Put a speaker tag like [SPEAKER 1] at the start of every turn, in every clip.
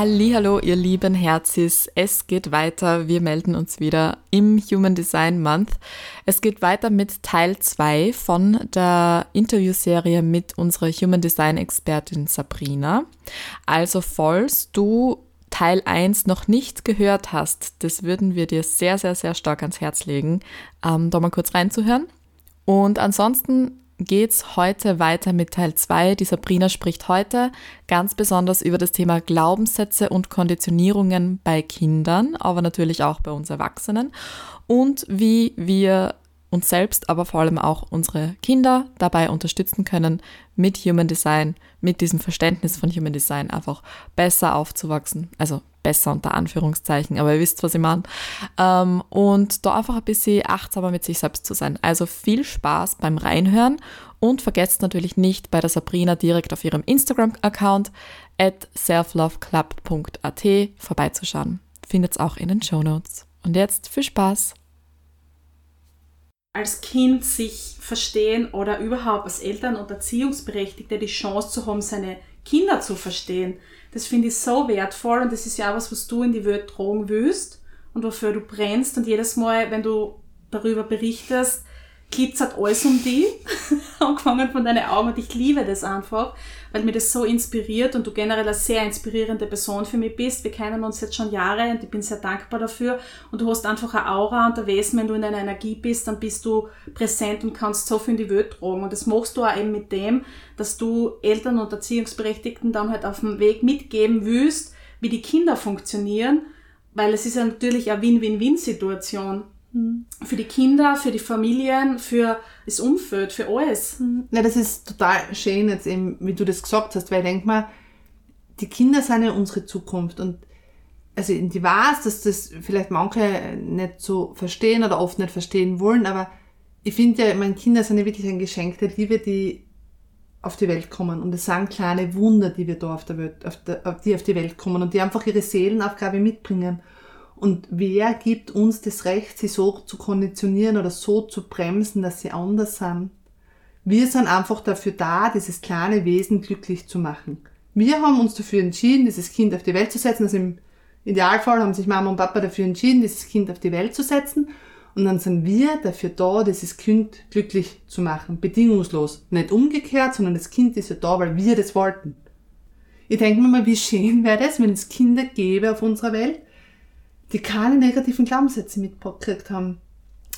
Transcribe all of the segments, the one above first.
[SPEAKER 1] Hallo, ihr lieben Herzis. Es geht weiter. Wir melden uns wieder im Human Design Month. Es geht weiter mit Teil 2 von der Interviewserie mit unserer Human Design Expertin Sabrina. Also, falls du Teil 1 noch nicht gehört hast, das würden wir dir sehr, sehr, sehr stark ans Herz legen, ähm, da mal kurz reinzuhören. Und ansonsten geht's heute weiter mit Teil 2. Die Sabrina spricht heute ganz besonders über das Thema Glaubenssätze und Konditionierungen bei Kindern, aber natürlich auch bei uns Erwachsenen und wie wir uns selbst, aber vor allem auch unsere Kinder dabei unterstützen können, mit Human Design, mit diesem Verständnis von Human Design einfach besser aufzuwachsen. Also besser unter Anführungszeichen, aber ihr wisst, was ich meine. Ähm, und da einfach ein bisschen achtsamer mit sich selbst zu sein. Also viel Spaß beim Reinhören und vergesst natürlich nicht bei der Sabrina direkt auf ihrem Instagram-Account at selfloveclub.at vorbeizuschauen. Findet's auch in den Show Notes. Und jetzt viel Spaß!
[SPEAKER 2] Als Kind sich verstehen oder überhaupt als Eltern und Erziehungsberechtigte die Chance zu haben, seine Kinder zu verstehen. Das finde ich so wertvoll und das ist ja auch was, was du in die Welt tragen willst und wofür du brennst und jedes Mal, wenn du darüber berichtest, glitzert alles um die, angefangen von deinen Augen und ich liebe das einfach, weil mir das so inspiriert und du generell eine sehr inspirierende Person für mich bist. Wir kennen uns jetzt schon Jahre und ich bin sehr dankbar dafür. Und du hast einfach eine Aura und ein Wesen, wenn du in deiner Energie bist, dann bist du präsent und kannst so viel in die Welt tragen. Und das machst du auch eben mit dem, dass du Eltern und Erziehungsberechtigten dann halt auf dem Weg mitgeben willst, wie die Kinder funktionieren, weil es ist ja natürlich eine Win-Win-Win-Situation für die Kinder, für die Familien, für das Umfeld, für alles.
[SPEAKER 3] Ja, das ist total schön jetzt eben, wie du das gesagt hast, weil ich denke mal, die Kinder sind ja unsere Zukunft und also ich weiß, dass das vielleicht manche nicht so verstehen oder oft nicht verstehen wollen, aber ich finde ja, meine Kinder sind ja wirklich ein Geschenk der Liebe, die auf die Welt kommen und es sind kleine Wunder, die wir da auf der Welt, auf der, die auf die Welt kommen und die einfach ihre Seelenaufgabe mitbringen. Und wer gibt uns das Recht, sie so zu konditionieren oder so zu bremsen, dass sie anders sind? Wir sind einfach dafür da, dieses kleine Wesen glücklich zu machen. Wir haben uns dafür entschieden, dieses Kind auf die Welt zu setzen. Also im Idealfall haben sich Mama und Papa dafür entschieden, dieses Kind auf die Welt zu setzen. Und dann sind wir dafür da, dieses Kind glücklich zu machen. Bedingungslos. Nicht umgekehrt, sondern das Kind ist ja da, weil wir das wollten. Ich denke mir mal, wie schön wäre das, wenn es Kinder gäbe auf unserer Welt, die keine negativen Glaubenssätze mitgekriegt haben.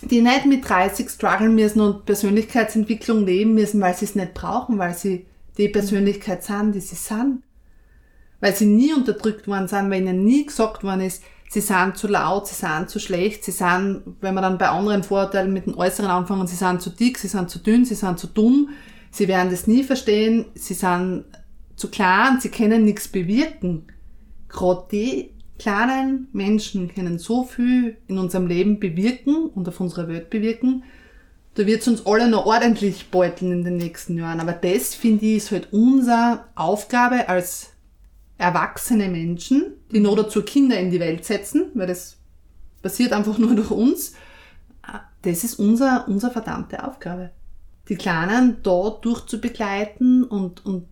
[SPEAKER 3] Die nicht mit 30 strugglen müssen und Persönlichkeitsentwicklung leben müssen, weil sie es nicht brauchen, weil sie die Persönlichkeit sind, die sie sind. Weil sie nie unterdrückt worden sind, weil ihnen nie gesagt worden ist, sie sind zu laut, sie sind zu schlecht, sie sind, wenn wir dann bei anderen Vorurteilen mit den Äußeren anfangen, sie sind zu dick, sie sind zu dünn, sie sind zu dumm, sie werden das nie verstehen, sie sind zu klein, sie können nichts bewirken. Gerade die kleinen Menschen können so viel in unserem Leben bewirken und auf unserer Welt bewirken. Da wird es uns alle noch ordentlich beuteln in den nächsten Jahren. Aber das, finde ich, ist halt unsere Aufgabe als erwachsene Menschen, die noch dazu Kinder in die Welt setzen, weil das passiert einfach nur durch uns. Das ist unser, unsere verdammte Aufgabe. Die Kleinen da durchzubegleiten und, und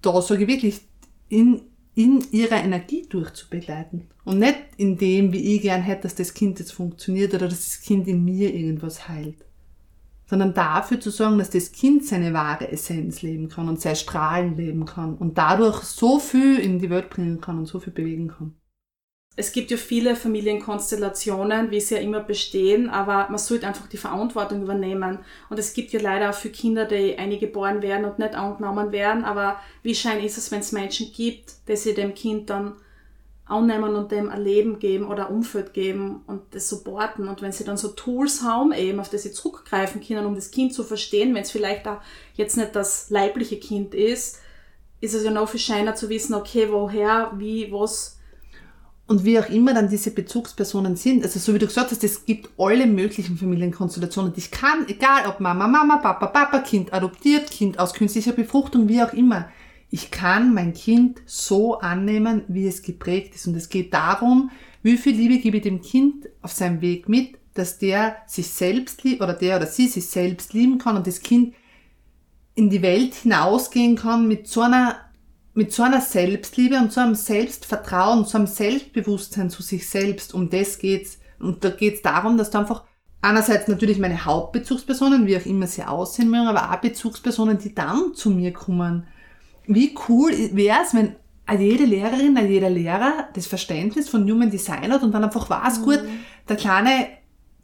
[SPEAKER 3] da sage ich wirklich, in, in ihrer Energie durchzubegleiten. Und nicht in dem, wie ich gern hätte, dass das Kind jetzt funktioniert oder dass das Kind in mir irgendwas heilt. Sondern dafür zu sorgen, dass das Kind seine wahre Essenz leben kann und sein Strahlen leben kann und dadurch so viel in die Welt bringen kann und so viel bewegen kann.
[SPEAKER 2] Es gibt ja viele Familienkonstellationen, wie sie ja immer bestehen, aber man sollte einfach die Verantwortung übernehmen. Und es gibt ja leider auch für Kinder, die eingeboren werden und nicht angenommen werden, aber wie schein ist es, wenn es Menschen gibt, die sie dem Kind dann annehmen und dem ein Leben geben oder ein Umfeld geben und das supporten. Und wenn sie dann so Tools haben, eben, auf die sie zurückgreifen können, um das Kind zu verstehen, wenn es vielleicht auch jetzt nicht das leibliche Kind ist, ist es ja noch viel scheiner zu wissen, okay, woher, wie, was.
[SPEAKER 3] Und wie auch immer dann diese Bezugspersonen sind, also so wie du gesagt hast, es gibt alle möglichen Familienkonstellationen, ich kann, egal ob Mama, Mama, Papa, Papa, Kind adoptiert, Kind aus künstlicher Befruchtung, wie auch immer. Ich kann mein Kind so annehmen, wie es geprägt ist. Und es geht darum, wie viel Liebe gebe ich dem Kind auf seinem Weg mit, dass der sich selbst liebt oder der oder sie sich selbst lieben kann und das Kind in die Welt hinausgehen kann mit so einer, mit so einer Selbstliebe und so einem Selbstvertrauen, so einem Selbstbewusstsein zu sich selbst. Um das geht's. Und da geht's darum, dass du einfach einerseits natürlich meine Hauptbezugspersonen, wie auch immer sie aussehen mögen, aber auch Bezugspersonen, die dann zu mir kommen. Wie cool wäre es, wenn jede Lehrerin, jeder Lehrer das Verständnis von Human Design hat und dann einfach weiß, mhm. gut, der kleine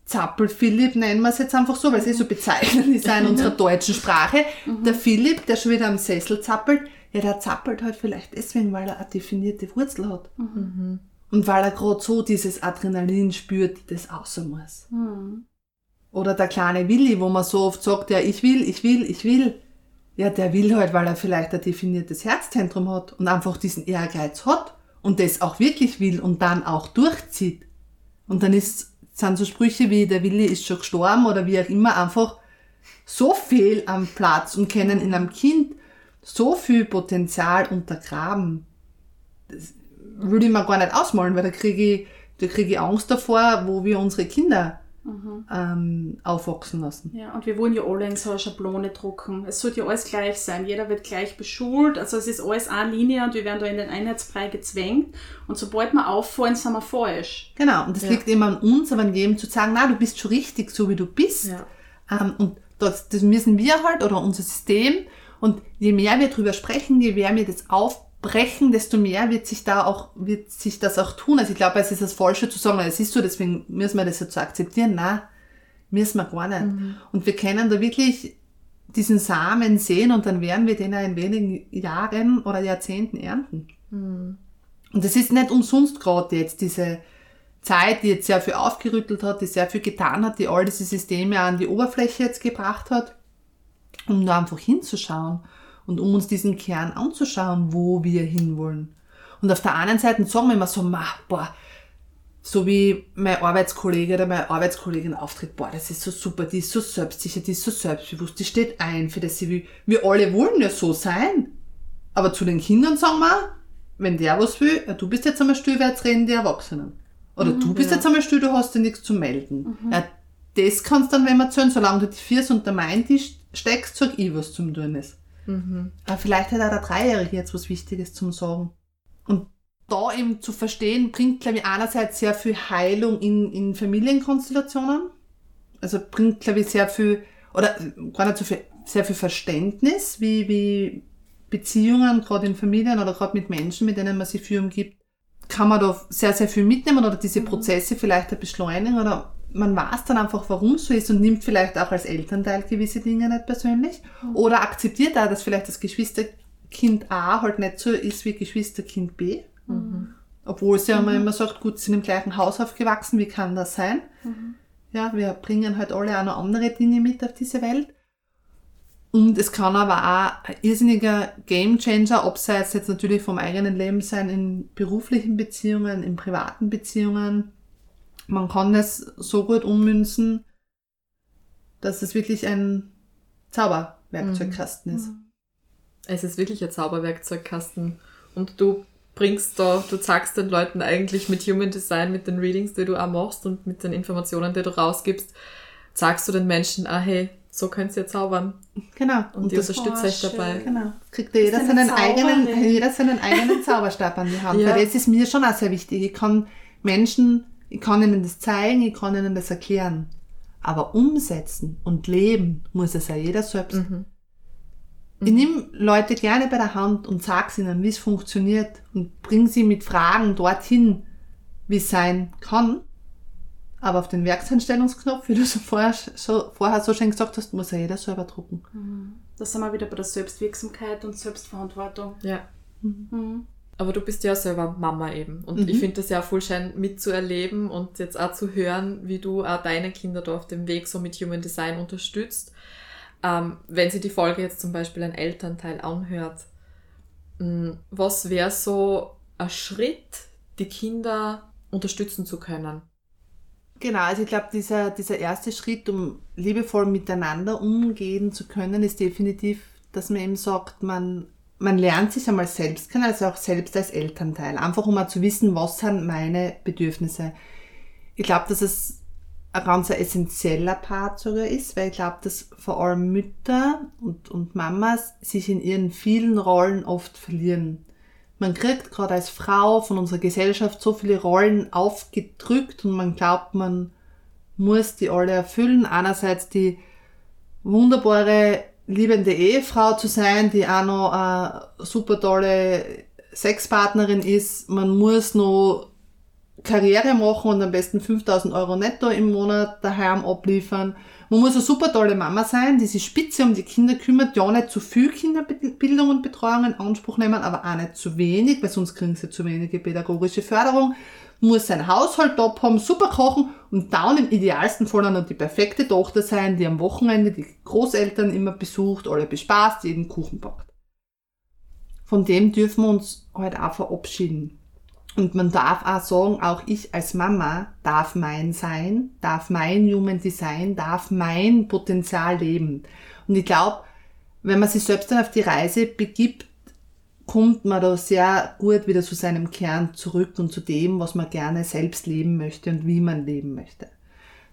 [SPEAKER 3] Zappel Philipp nennen wir es jetzt einfach so, weil es eh so bezeichnend ist in unserer deutschen Sprache. Mhm. Der Philipp, der schon wieder am Sessel zappelt, ja, der zappelt halt vielleicht deswegen, weil er eine definierte Wurzel hat. Mhm. Und weil er gerade so dieses Adrenalin spürt, das außer muss. Mhm. Oder der kleine Willi, wo man so oft sagt, ja, ich will, ich will, ich will. Ja, der will halt, weil er vielleicht ein definiertes Herzzentrum hat und einfach diesen Ehrgeiz hat und das auch wirklich will und dann auch durchzieht. Und dann ist sind so Sprüche wie der Willi ist schon gestorben oder wie auch immer einfach so viel am Platz und können in einem Kind so viel Potenzial untergraben. Das würde ich mir gar nicht ausmalen, weil da kriege ich, da kriege ich Angst davor, wo wir unsere Kinder mhm. ähm, aufwachsen lassen.
[SPEAKER 2] Ja, und wir wollen ja alle in so eine Schablone drucken. Es sollte ja alles gleich sein. Jeder wird gleich beschult. Also es ist alles eine Linie und wir werden da in den Einheitsbrei gezwängt. Und sobald wir auffallen, sind wir falsch.
[SPEAKER 3] Genau, und das ja. liegt immer an uns, aber an jedem zu sagen, na, du bist schon richtig, so wie du bist. Ja. Ähm, und das, das müssen wir halt, oder unser System. Und je mehr wir drüber sprechen, je mehr wir das auf brechen, desto mehr wird sich da auch, wird sich das auch tun. Also ich glaube, es ist das Falsche zu sagen, es ist so, deswegen müssen wir das so zu akzeptieren. Nein, müssen wir gar nicht. Mhm. Und wir können da wirklich diesen Samen sehen und dann werden wir den ja in wenigen Jahren oder Jahrzehnten ernten. Mhm. Und es ist nicht umsonst gerade jetzt diese Zeit, die jetzt sehr viel aufgerüttelt hat, die sehr viel getan hat, die all diese Systeme an die Oberfläche jetzt gebracht hat, um da einfach hinzuschauen und um uns diesen Kern anzuschauen, wo wir hinwollen. Und auf der anderen Seite sagen wir immer so, ma, boah, so wie mein Arbeitskollege oder meine Arbeitskollegin auftritt, boah, das ist so super, die ist so selbstsicher, die ist so selbstbewusst, die steht ein, für das sie will. Wir alle wollen ja so sein. Aber zu den Kindern sagen wir, wenn der was will, ja, du bist jetzt einmal still, wer jetzt reden die Erwachsenen. Oder mhm, du bist ja. jetzt einmal still, du hast ja nichts zu melden. Mhm. Ja, das kannst dann, wenn wir zählen, solange du die Viers unter meinen Tisch steckst, sag ich, was zum tun ist. Mhm. Aber vielleicht hat auch der Dreijährige jetzt was Wichtiges zum Sagen. Und da eben zu verstehen, bringt, glaube ich, einerseits sehr viel Heilung in, in Familienkonstellationen. Also bringt, glaube ich, sehr viel, oder gar nicht so viel, sehr viel Verständnis, wie, wie Beziehungen, gerade in Familien oder gerade mit Menschen, mit denen man sich viel umgibt, kann man da sehr, sehr viel mitnehmen oder diese mhm. Prozesse vielleicht beschleunigen oder man weiß dann einfach, warum es so ist und nimmt vielleicht auch als Elternteil gewisse Dinge nicht persönlich. Mhm. Oder akzeptiert auch, dass vielleicht das Geschwisterkind A halt nicht so ist wie Geschwisterkind B. Mhm. Obwohl es ja mhm. immer sagt, gut, sie sind im gleichen Haus aufgewachsen, wie kann das sein? Mhm. Ja, wir bringen halt alle auch noch andere Dinge mit auf diese Welt. Und es kann aber auch ein irrsinniger Gamechanger, abseits jetzt natürlich vom eigenen Leben sein, in beruflichen Beziehungen, in privaten Beziehungen, man kann es so gut ummünzen, dass es wirklich ein Zauberwerkzeugkasten ist. Mhm.
[SPEAKER 1] Es ist wirklich ein Zauberwerkzeugkasten. Und du bringst da, du zeigst den Leuten eigentlich mit Human Design, mit den Readings, die du auch machst und mit den Informationen, die du rausgibst, sagst du den Menschen, ah hey, so könnt ihr zaubern.
[SPEAKER 3] Genau.
[SPEAKER 1] Und, und die unterstützt euch dabei.
[SPEAKER 3] Genau. Kriegt jeder seinen, eigenen, jeder seinen eigenen Zauberstab an die Hand. Ja. Weil das ist mir schon auch sehr wichtig. Ich kann Menschen ich kann ihnen das zeigen, ich kann ihnen das erklären. Aber umsetzen und leben muss es ja jeder selbst. Mhm. Ich nehme Leute gerne bei der Hand und sage ihnen, wie es funktioniert und bringe sie mit Fragen dorthin, wie es sein kann. Aber auf den Werkseinstellungsknopf, wie du so vorher, so, vorher so schön gesagt hast, muss ja jeder selber drucken.
[SPEAKER 2] Mhm. Da sind wir wieder bei der Selbstwirksamkeit und Selbstverantwortung.
[SPEAKER 1] Ja. Mhm. Aber du bist ja selber Mama eben. Und mhm. ich finde das ja voll schön mitzuerleben und jetzt auch zu hören, wie du auch deine Kinder da auf dem Weg so mit Human Design unterstützt. Ähm, wenn sie die Folge jetzt zum Beispiel ein Elternteil anhört, mm, was wäre so ein Schritt, die Kinder unterstützen zu können?
[SPEAKER 3] Genau, also ich glaube, dieser, dieser erste Schritt, um liebevoll miteinander umgehen zu können, ist definitiv, dass man eben sagt, man, man lernt sich einmal selbst kennen, also auch selbst als Elternteil. Einfach um mal zu wissen, was sind meine Bedürfnisse. Ich glaube, dass es ein ganz essentieller Part sogar ist, weil ich glaube, dass vor allem Mütter und, und Mamas sich in ihren vielen Rollen oft verlieren. Man kriegt gerade als Frau von unserer Gesellschaft so viele Rollen aufgedrückt und man glaubt, man muss die alle erfüllen. Einerseits die wunderbare, liebende Ehefrau zu sein, die auch noch eine super tolle Sexpartnerin ist. Man muss noch Karriere machen und am besten 5000 Euro netto im Monat daheim abliefern. Man muss eine super tolle Mama sein, die sich spitze um die Kinder kümmert, ja nicht zu viel Kinderbildung und Betreuung in Anspruch nehmen, aber auch nicht zu wenig, weil sonst kriegen sie zu wenige pädagogische Förderung. Muss sein Haushalt top haben, super kochen und dann im idealsten Fall auch noch die perfekte Tochter sein, die am Wochenende die Großeltern immer besucht, alle bespaßt, jeden Kuchen backt. Von dem dürfen wir uns halt auch verabschieden. Und man darf auch sagen, auch ich als Mama darf mein sein, darf mein Human Design, darf mein Potenzial leben. Und ich glaube, wenn man sich selbst dann auf die Reise begibt, kommt man da sehr gut wieder zu seinem Kern zurück und zu dem, was man gerne selbst leben möchte und wie man leben möchte.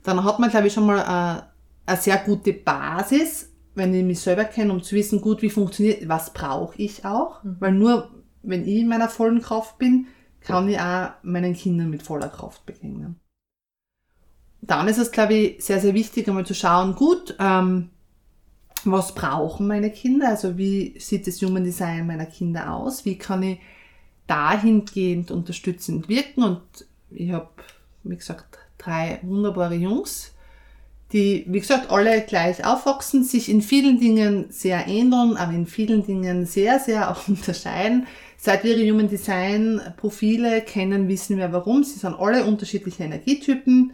[SPEAKER 3] Dann hat man, glaube ich, schon mal eine, eine sehr gute Basis, wenn ich mich selber kenne, um zu wissen, gut, wie funktioniert, was brauche ich auch. Mhm. Weil nur, wenn ich in meiner vollen Kraft bin, kann ich auch meinen Kindern mit voller Kraft begegnen. Dann ist es, glaube ich, sehr, sehr wichtig, einmal zu schauen, gut, ähm, was brauchen meine Kinder? Also wie sieht das Human Design meiner Kinder aus? Wie kann ich dahingehend unterstützend wirken? Und ich habe, wie gesagt, drei wunderbare Jungs, die, wie gesagt, alle gleich aufwachsen, sich in vielen Dingen sehr ähneln, aber in vielen Dingen sehr, sehr auch unterscheiden. Seit wir ihre Human Design Profile kennen, wissen wir warum. Sie sind alle unterschiedliche Energietypen,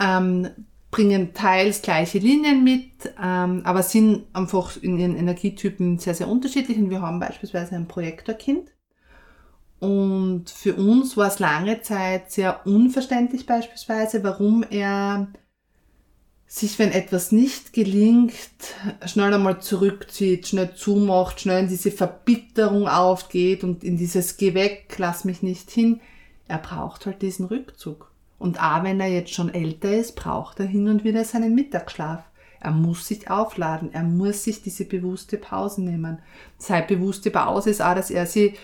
[SPEAKER 3] ähm, bringen teils gleiche Linien mit, ähm, aber sind einfach in ihren Energietypen sehr, sehr unterschiedlich. Und wir haben beispielsweise ein Projektorkind. Und für uns war es lange Zeit sehr unverständlich beispielsweise, warum er sich, wenn etwas nicht gelingt, schnell einmal zurückzieht, schnell zumacht, schnell in diese Verbitterung aufgeht und in dieses Geh weg, lass mich nicht hin. Er braucht halt diesen Rückzug. Und auch wenn er jetzt schon älter ist, braucht er hin und wieder seinen Mittagsschlaf. Er muss sich aufladen, er muss sich diese bewusste Pause nehmen. Seine bewusste Pause ist auch, dass er sie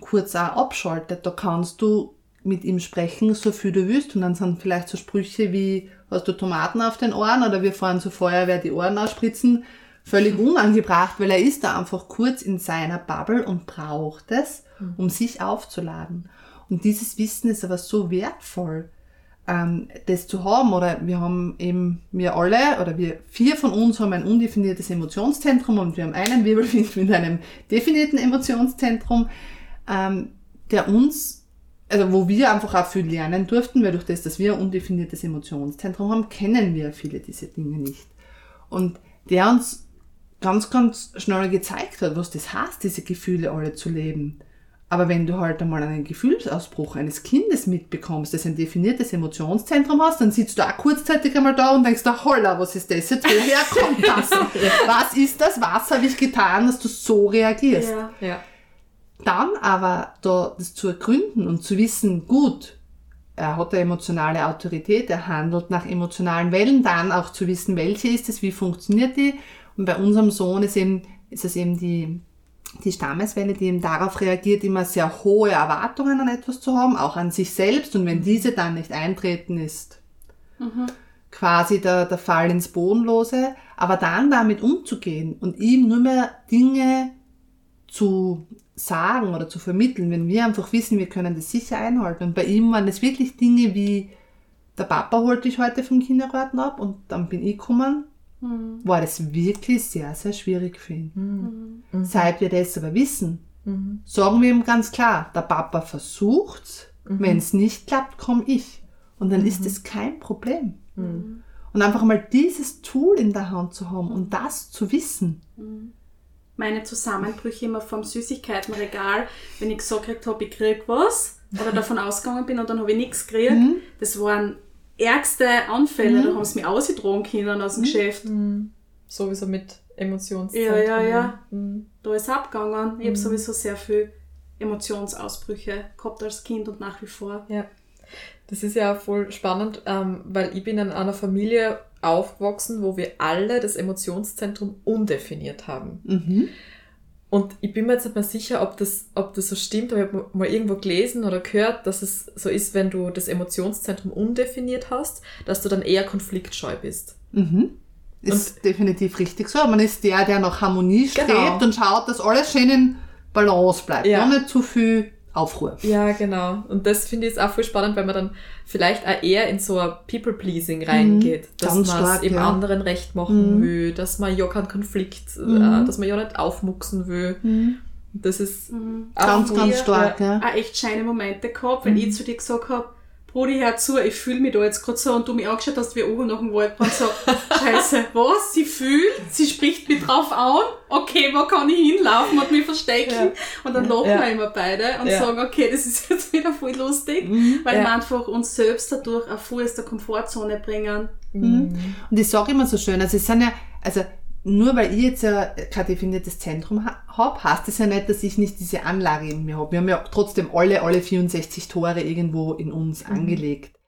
[SPEAKER 3] kurz auch abschaltet. Da kannst du mit ihm sprechen, so viel du willst. Und dann sind vielleicht so Sprüche wie, hast du Tomaten auf den Ohren oder wir fahren zur Feuerwehr die Ohren ausspritzen, völlig unangebracht, weil er ist da einfach kurz in seiner Bubble und braucht es, um sich aufzuladen. Und dieses Wissen ist aber so wertvoll, ähm, das zu haben. Oder wir haben eben, wir alle, oder wir vier von uns haben ein undefiniertes Emotionszentrum und wir haben einen Wirbelwind mit einem definierten Emotionszentrum, ähm, der uns also wo wir einfach auch viel lernen durften, weil durch das, dass wir ein undefiniertes Emotionszentrum haben, kennen wir viele dieser Dinge nicht. Und der uns ganz, ganz schnell gezeigt hat, was das heißt, diese Gefühle alle zu leben. Aber wenn du halt einmal einen Gefühlsausbruch eines Kindes mitbekommst, das ein definiertes Emotionszentrum hast, dann sitzt du auch kurzzeitig einmal da und denkst, da holla, was ist das jetzt? Woher kommt das? was ist das? Was habe ich getan, dass du so reagierst? Ja. ja. Dann aber da das zu ergründen und zu wissen, gut, er hat eine emotionale Autorität, er handelt nach emotionalen Wellen, dann auch zu wissen, welche ist es, wie funktioniert die. Und bei unserem Sohn ist, eben, ist es eben die, die Stammeswelle, die eben darauf reagiert, immer sehr hohe Erwartungen an etwas zu haben, auch an sich selbst. Und wenn diese dann nicht eintreten, ist mhm. quasi der, der Fall ins Bodenlose. Aber dann damit umzugehen und ihm nur mehr Dinge zu sagen oder zu vermitteln, wenn wir einfach wissen, wir können das sicher einhalten. Und bei ihm waren es wirklich Dinge wie, der Papa holte dich heute vom Kindergarten ab und dann bin ich gekommen, mhm. war das wirklich sehr, sehr schwierig für ihn. Mhm. mhm. Seit wir das aber wissen, mhm. sagen wir ihm ganz klar, der Papa versucht's, mhm. wenn es nicht klappt, komme ich. Und dann ist es kein Problem. Und einfach mal dieses Tool in der Hand zu haben und das zu wissen,
[SPEAKER 2] meine Zusammenbrüche immer vom Süßigkeitenregal, wenn ich gesagt habe, ich krieg was oder davon ausgegangen bin und dann habe ich nichts gekriegt.
[SPEAKER 3] Mhm.
[SPEAKER 2] Das waren ärgste Anfälle, da haben sie mich ausgedrohen können aus dem Geschäft.
[SPEAKER 1] Mhm. Sowieso mit Emotionszentren.
[SPEAKER 2] Ja, ja, ja.
[SPEAKER 1] Mhm.
[SPEAKER 2] Da ist abgegangen. Ich habe sowieso sehr viel Emotionsausbrüche gehabt als Kind und nach wie vor.
[SPEAKER 1] Ja. Das ist ja voll spannend, ähm, weil ich bin in einer Familie aufgewachsen, wo wir alle das Emotionszentrum undefiniert haben.
[SPEAKER 3] Mhm.
[SPEAKER 1] Und ich bin mir jetzt nicht mehr sicher, ob das, ob das so stimmt, aber ich habe mal irgendwo gelesen oder gehört, dass es so ist, wenn du das Emotionszentrum undefiniert hast, dass du dann eher konfliktscheu bist.
[SPEAKER 3] Mhm. Ist definitiv richtig so. Man ist der, der nach Harmonie strebt
[SPEAKER 1] Genau.
[SPEAKER 3] und schaut, dass alles schön in Balance bleibt.
[SPEAKER 1] Ja.
[SPEAKER 3] Ja. nicht zu viel Aufruhr.
[SPEAKER 1] Ja, genau. Und das finde ich jetzt auch voll spannend, weil man dann vielleicht auch eher in so ein People-Pleasing reingeht. dass
[SPEAKER 3] Ganz
[SPEAKER 1] man es eben
[SPEAKER 3] ja.
[SPEAKER 1] anderen recht machen
[SPEAKER 3] Mhm.
[SPEAKER 1] will, dass man ja keinen Konflikt,
[SPEAKER 3] Mhm.
[SPEAKER 1] äh, dass man ja nicht aufmucksen will.
[SPEAKER 3] Mhm.
[SPEAKER 1] Das ist
[SPEAKER 2] Mhm.
[SPEAKER 1] auch
[SPEAKER 3] Ganz, ganz stark, ja.
[SPEAKER 2] Auch echt scheine Momente gehabt, wenn
[SPEAKER 1] Mhm.
[SPEAKER 2] ich zu dir gesagt habe, Brudi, hör zu, ich fühle mich da jetzt gerade so und du mich angeschaut hast wie Uhu nach dem Waldbrand so, scheiße, was? Sie fühlt? Sie spricht mich drauf an? Okay, wo kann ich hinlaufen und mich verstecken?
[SPEAKER 1] Ja.
[SPEAKER 2] Und dann lachen
[SPEAKER 1] Ja.
[SPEAKER 2] wir immer beide und
[SPEAKER 1] Ja.
[SPEAKER 2] sagen, okay, das ist jetzt wieder voll lustig,
[SPEAKER 3] Mhm.
[SPEAKER 2] weil wir einfach uns selbst dadurch auch voll aus der Komfortzone bringen.
[SPEAKER 1] Mhm.
[SPEAKER 3] Und ich sage immer so schön, also es sind ja, also nur weil ich jetzt ja kein definiertes Zentrum ha habe, heißt das ja nicht, dass ich nicht diese Anlage in mir habe. Wir haben ja trotzdem alle, alle 64 Tore irgendwo in uns angelegt.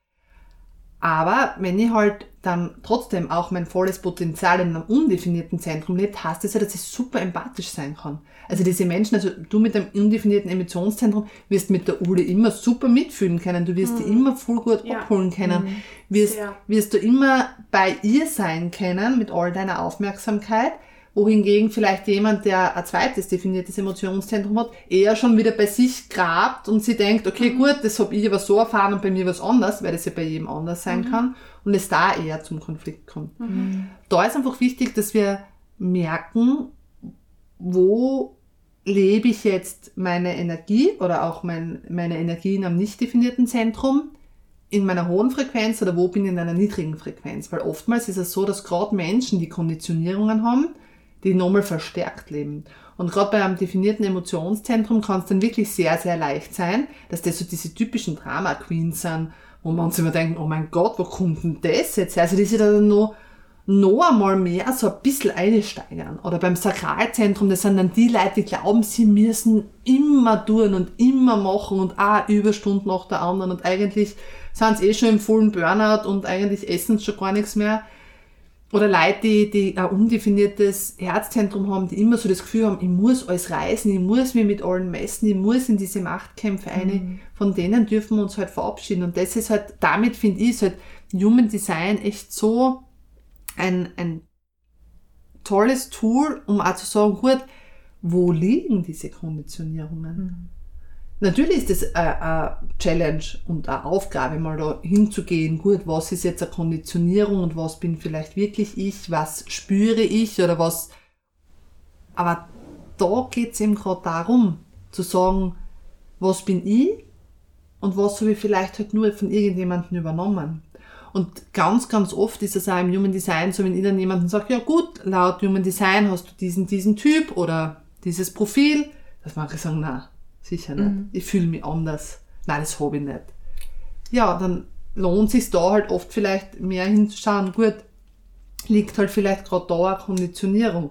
[SPEAKER 3] Aber wenn ich halt dann trotzdem auch mein volles Potenzial in einem undefinierten Zentrum lebt, heißt das ja, dass ich super empathisch sein kann. Also diese Menschen, also du mit einem undefinierten Emotionszentrum wirst mit der Ule immer super mitfühlen können. Du wirst die immer voll gut
[SPEAKER 2] Ja.
[SPEAKER 3] abholen können. Wirst,
[SPEAKER 2] Sehr.
[SPEAKER 3] wirst du immer bei ihr sein können mit all deiner Aufmerksamkeit, wohingegen vielleicht jemand, der ein zweites definiertes Emotionszentrum hat, eher schon wieder bei sich grabt und sie denkt, okay, gut, das habe ich aber so erfahren und bei mir was anders, weil das ja bei jedem anders sein kann und es da eher zum Konflikt kommt. Da ist einfach wichtig, dass wir merken, wo lebe ich jetzt meine Energie oder auch mein, meine Energie in einem nicht definierten Zentrum in meiner hohen Frequenz oder wo bin ich in einer niedrigen Frequenz? Weil oftmals ist es so, dass gerade Menschen, die Konditionierungen haben, die nochmal verstärkt leben. Und gerade bei einem definierten Emotionszentrum kann es dann wirklich sehr, sehr leicht sein, dass das so diese typischen Drama-Queens sind, wo man uns immer denken, oh mein Gott, wo kommt denn das jetzt her? Also die sich da dann noch, noch einmal mehr so ein bisschen einsteigern. Oder beim Sakralzentrum, das sind dann die Leute, die glauben, sie müssen immer tun und immer machen und auch Überstunden nach der anderen und eigentlich sind sie eh schon im vollen Burnout und eigentlich essen sie schon gar nichts mehr. Oder Leute, die, die ein undefiniertes Herzzentrum haben, die immer so das Gefühl haben, ich muss alles reißen, ich muss mich mit allen messen, ich muss in diese Machtkämpfe eine. Von denen dürfen wir uns halt verabschieden. Und das ist halt, damit finde ich, ist halt Human Design echt so ein, ein tolles Tool, um auch zu sagen, gut, wo liegen diese Konditionierungen? Natürlich ist es eine, eine Challenge und eine Aufgabe, mal da hinzugehen. Gut, was ist jetzt eine Konditionierung und was bin vielleicht wirklich ich, was spüre ich oder was. Aber da geht's eben gerade darum, zu sagen, was bin ich und was habe ich vielleicht halt nur von irgendjemandem übernommen. Und ganz, ganz oft ist es auch im Human Design so, wenn ich dann jemanden sage, ja gut, laut Human Design hast du diesen, diesen Typ oder dieses Profil, dass manche sagen, na, sicher nicht. Ich fühle mich anders. Nein, das habe ich nicht. Ja, dann lohnt sich da halt oft vielleicht mehr hinzuschauen. Gut, liegt halt vielleicht gerade da eine Konditionierung.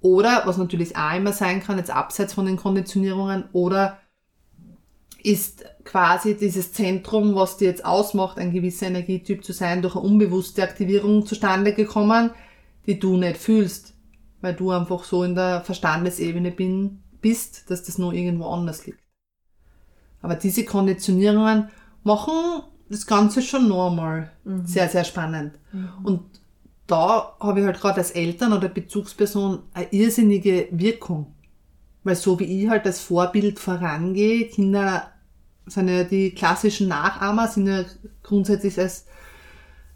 [SPEAKER 3] Oder, was natürlich auch immer sein kann, jetzt abseits von den Konditionierungen, oder ist quasi dieses Zentrum, was dir jetzt ausmacht, ein gewisser Energietyp zu sein, durch eine unbewusste Aktivierung zustande gekommen, die du nicht fühlst, weil du einfach so in der Verstandesebene bin, bist, dass das nur irgendwo anders liegt. Aber diese Konditionierungen machen das Ganze schon normal sehr, sehr spannend. Und da habe ich halt gerade als Eltern oder Bezugsperson eine irrsinnige Wirkung. Weil so wie ich halt als Vorbild vorangehe, Kinder sind ja die klassischen Nachahmer, sind ja grundsätzlich als,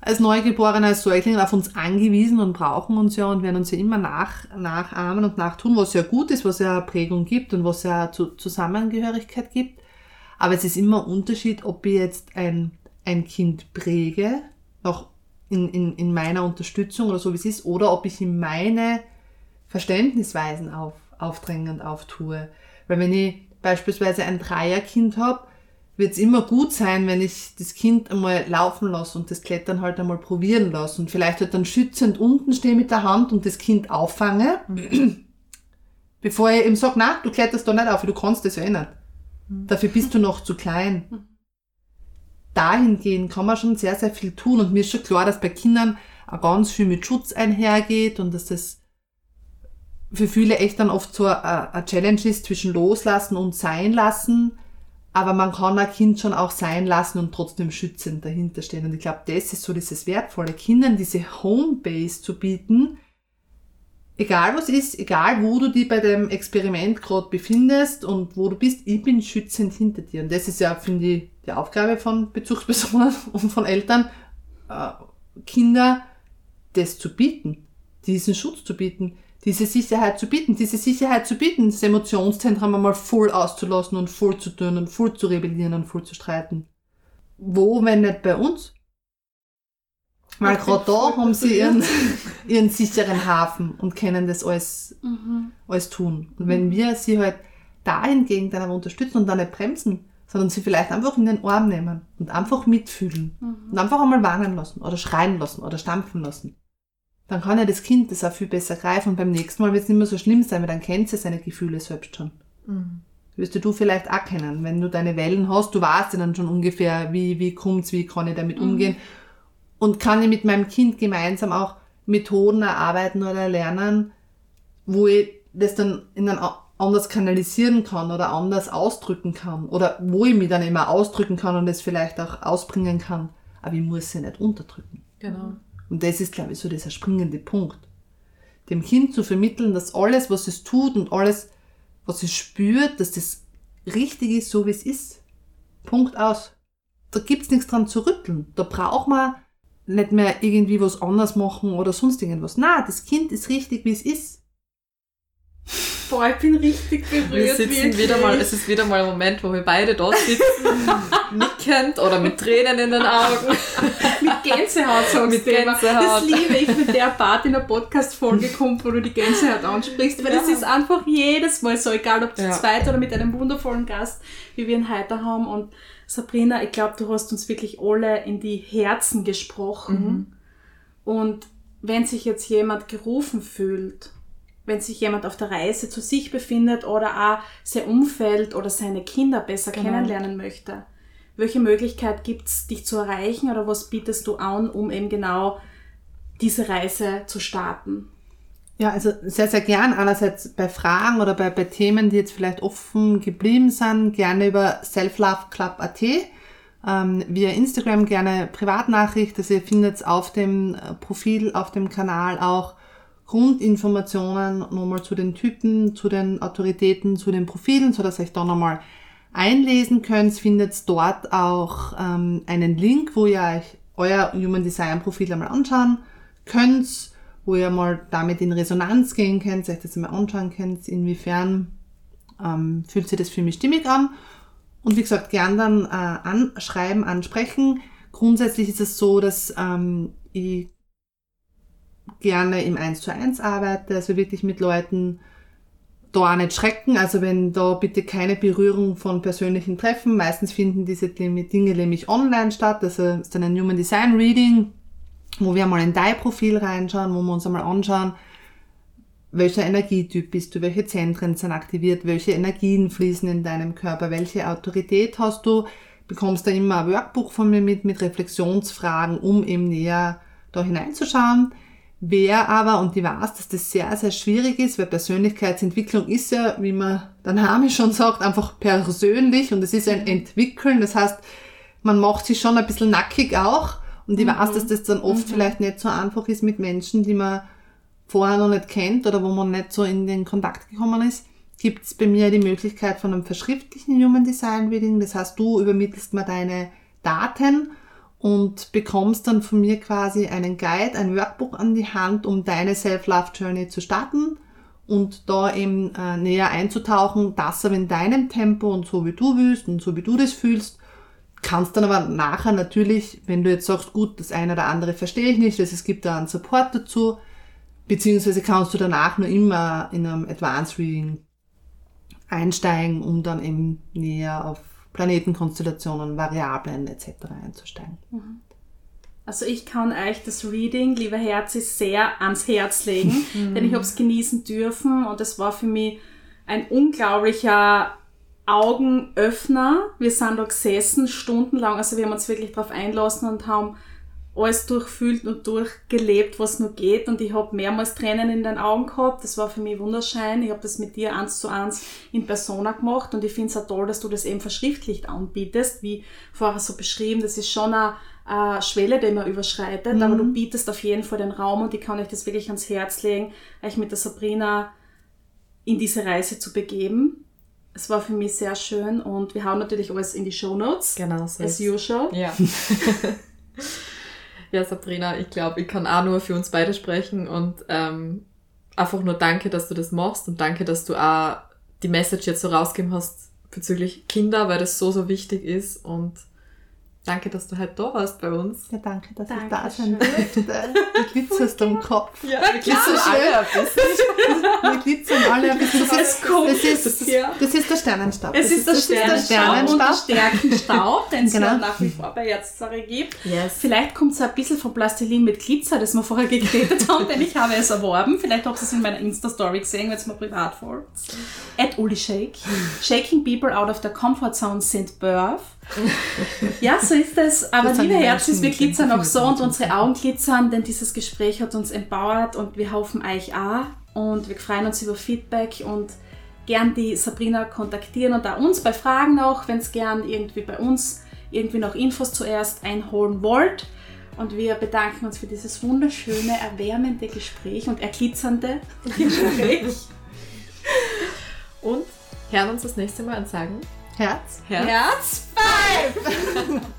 [SPEAKER 3] als Neugeborene, als Säuglinge auf uns angewiesen und brauchen uns ja und werden uns ja immer nach, nachahmen und nachtun, was ja gut ist, was ja Prägung gibt und was ja zu, Zusammengehörigkeit gibt. Aber es ist immer ein Unterschied, ob ich jetzt ein, ein Kind präge, auch in, in, in meiner Unterstützung oder so wie es ist, oder ob ich ihm meine Verständnisweisen auf, aufdrängend auftue. Weil wenn ich beispielsweise ein Dreierkind habe, wird es immer gut sein, wenn ich das Kind einmal laufen lasse und das Klettern halt einmal probieren lasse und vielleicht halt dann schützend unten stehe mit der Hand und das Kind auffange, mhm. bevor ich ihm sage, na, du kletterst da nicht auf, du kannst das ja eh nicht. Mhm. Dafür bist du noch zu klein. Mhm. Dahingehend kann man schon sehr, sehr viel tun und mir ist schon klar, dass bei Kindern auch ganz viel mit Schutz einhergeht und dass das für viele echt dann oft so eine Challenge ist zwischen loslassen und sein lassen aber man kann ein Kind schon auch sein lassen und trotzdem schützend dahinter stehen. Und ich glaube, das ist so dieses Wertvolle, Kindern diese Homebase zu bieten, egal was ist, egal wo du dich bei dem Experiment gerade befindest und wo du bist, ich bin schützend hinter dir. Und das ist ja, finde ich, die Aufgabe von Bezugspersonen und von Eltern, äh, Kinder das zu bieten, diesen Schutz zu bieten diese Sicherheit zu bieten, diese Sicherheit zu bieten, das Emotionszentrum einmal voll auszulassen und voll zu tun und voll zu rebellieren und voll zu streiten. Wo, wenn nicht bei uns? Weil gerade da haben sie ihren, ihren sicheren Hafen und können das alles, mhm. alles tun. Und wenn wir sie halt dahingegen dann aber unterstützen und dann nicht bremsen, sondern sie vielleicht einfach in den Arm nehmen und einfach mitfühlen mhm. und einfach einmal warnen lassen oder schreien lassen oder stampfen lassen dann kann ja das Kind das auch viel besser greifen und beim nächsten Mal wird es nicht mehr so schlimm sein, weil dann kennt sie seine Gefühle selbst schon. Mhm. Wirst du vielleicht auch kennen, wenn du deine Wellen hast, du weißt ja dann schon ungefähr, wie, wie kommt's, wie kann ich damit mhm. umgehen und kann ich mit meinem Kind gemeinsam auch Methoden erarbeiten oder lernen, wo ich das dann in ein anders kanalisieren kann oder anders ausdrücken kann oder wo ich mich dann immer ausdrücken kann und es vielleicht auch ausbringen kann, aber ich muss sie nicht unterdrücken.
[SPEAKER 1] Genau.
[SPEAKER 3] Und das ist, glaube ich, so dieser springende Punkt. Dem Kind zu vermitteln, dass alles, was es tut und alles, was es spürt, dass das richtig ist, so wie es ist. Punkt aus. Da gibt's nichts dran zu rütteln. Da braucht man nicht mehr irgendwie was anders machen oder sonst irgendwas. Na, das Kind ist richtig, wie es ist.
[SPEAKER 2] Boah, ich bin richtig berührt. Wir
[SPEAKER 1] sitzen wieder mal, es ist wieder mal ein Moment, wo wir beide dort sitzen, nickend oder mit Tränen in den Augen.
[SPEAKER 2] mit Gänsehaut sagst mit Gänsehaut. Das liebe ich, wenn der Part in der Podcast-Folge kommt, wo du die Gänsehaut ansprichst, weil ja. das ist einfach jedes Mal so, egal ob zu ja. zweit oder mit einem wundervollen Gast, wie wir ihn heute haben. Und Sabrina, ich glaube, du hast uns wirklich alle in die Herzen gesprochen. Mhm. Und wenn sich jetzt jemand gerufen fühlt, wenn sich jemand auf der Reise zu sich befindet oder auch sein Umfeld oder seine Kinder besser genau. kennenlernen möchte. Welche Möglichkeit gibt's, dich zu erreichen oder was bietest du an, um eben genau diese Reise zu starten?
[SPEAKER 3] Ja, also sehr, sehr gern. Einerseits bei Fragen oder bei, bei Themen, die jetzt vielleicht offen geblieben sind, gerne über selfloveclub.at, ähm, via Instagram gerne Privatnachricht. Also ihr findet auf dem äh, Profil, auf dem Kanal auch Grundinformationen nochmal zu den Typen, zu den Autoritäten, zu den Profilen, so dass ihr euch da nochmal einlesen könnt. Findet dort auch ähm, einen Link, wo ihr euch euer Human Design Profil einmal anschauen könnt, wo ihr mal damit in Resonanz gehen könnt, euch das einmal anschauen könnt, inwiefern ähm, fühlt sich das für mich stimmig an. Und wie gesagt, gern dann äh, anschreiben, ansprechen. Grundsätzlich ist es so, dass ähm, ich gerne im 1 zu 1 arbeite, also wirklich mit Leuten da auch nicht schrecken, also wenn da bitte keine Berührung von persönlichen Treffen, meistens finden diese Dinge nämlich online statt, also ist dann ein Human Design Reading, wo wir einmal in dein Profil reinschauen, wo wir uns einmal anschauen, welcher Energietyp bist du, welche Zentren sind aktiviert, welche Energien fließen in deinem Körper, welche Autorität hast du, bekommst da immer ein Workbook von mir mit, mit Reflexionsfragen, um eben näher da hineinzuschauen. Wer aber, und ich weiß, dass das sehr, sehr schwierig ist, weil Persönlichkeitsentwicklung ist ja, wie man der Name schon sagt, einfach persönlich und es ist ein Entwickeln. Das heißt, man macht sich schon ein bisschen nackig auch. Und ich mhm. weiß, dass das dann oft mhm. vielleicht nicht so einfach ist mit Menschen, die man vorher noch nicht kennt oder wo man nicht so in den Kontakt gekommen ist. Gibt es bei mir die Möglichkeit von einem verschriftlichen Human Design Reading. Das heißt, du übermittelst mir deine Daten und bekommst dann von mir quasi einen Guide, ein Workbook an die Hand, um deine Self-Love-Journey zu starten und da eben äh, näher einzutauchen, das aber in deinem Tempo und so wie du willst und so wie du das fühlst. Kannst dann aber nachher natürlich, wenn du jetzt sagst, gut, das eine oder andere verstehe ich nicht, es gibt da einen Support dazu, Beziehungsweise kannst du danach nur immer in einem Advanced Reading einsteigen, um dann eben näher auf Planetenkonstellationen, Variablen etc. einzusteigen.
[SPEAKER 2] Also ich kann euch das Reading, lieber Herzi, sehr ans Herz legen, denn ich habe es genießen dürfen und es war für mich ein unglaublicher Augenöffner. Wir sind da gesessen, stundenlang, also wir haben uns wirklich darauf einlassen und haben alles durchfühlt und durchgelebt, was nur geht. Und ich habe mehrmals Tränen in den Augen gehabt. Das war für mich wunderschön. Ich habe das mit dir eins zu eins in Persona gemacht und ich finde es auch toll, dass du das eben verschriftlicht anbietest, wie vorher so beschrieben. Das ist schon eine, eine Schwelle, die man überschreitet, aber du bietest auf jeden Fall den Raum und ich kann euch das wirklich ans Herz legen, euch mit der Sabrina in diese Reise zu begeben. Es war für mich sehr schön und wir hauen natürlich alles in die Show Notes.
[SPEAKER 1] Genau so.
[SPEAKER 2] As
[SPEAKER 1] ist-
[SPEAKER 2] usual.
[SPEAKER 1] Ja. ja, Sabrina, ich glaube, ich kann auch nur für uns beide sprechen und ähm, einfach nur danke, dass du das machst und danke, dass du auch die Message jetzt so rausgegeben hast bezüglich Kinder, weil das so, so wichtig ist und danke, dass du halt da warst bei uns.
[SPEAKER 3] Ja, danke, dass ich da sein durfte. Du glitzerst am Kopf.
[SPEAKER 1] Ja, wir
[SPEAKER 3] glitzern alle
[SPEAKER 1] ein bisschen.
[SPEAKER 3] Wir glitzern alle ein bisschen. Das ist,
[SPEAKER 2] cool.
[SPEAKER 3] das ist,
[SPEAKER 1] Das ist-
[SPEAKER 2] Ja.
[SPEAKER 3] das ist der Sternenstab.
[SPEAKER 2] Es ist der
[SPEAKER 3] das
[SPEAKER 2] Sternenstaub und der Stärkenstaub, den es
[SPEAKER 3] Genau.
[SPEAKER 2] ja nach wie vor bei Ärztsache gibt.
[SPEAKER 1] Yes.
[SPEAKER 2] Vielleicht kommt es ein bisschen von Plastilin mit Glitzer, das wir vorher geredet haben, denn ich habe es erworben. Vielleicht habt ihr es in meiner Insta-Story gesehen, wenn es mir privat folgt. At Uli Shake. Shaking people out of their comfort zone sind birth. Ja, so ist es. Aber
[SPEAKER 3] Das
[SPEAKER 2] liebe Herzens, wir glitzern auch so und unsere Augen glitzern, denn dieses Gespräch hat uns empowert und wir hoffen euch auch. Und wir freuen uns über Feedback und gern die Sabrina kontaktieren und auch uns bei Fragen noch, wenn es gern irgendwie bei uns irgendwie noch Infos zuerst einholen wollt. Und wir bedanken uns für dieses wunderschöne, erwärmende Gespräch und erglitzernde Gespräch.
[SPEAKER 1] Und hören uns das nächste Mal und sagen
[SPEAKER 3] Herz.
[SPEAKER 1] Herz.
[SPEAKER 2] Herz 네.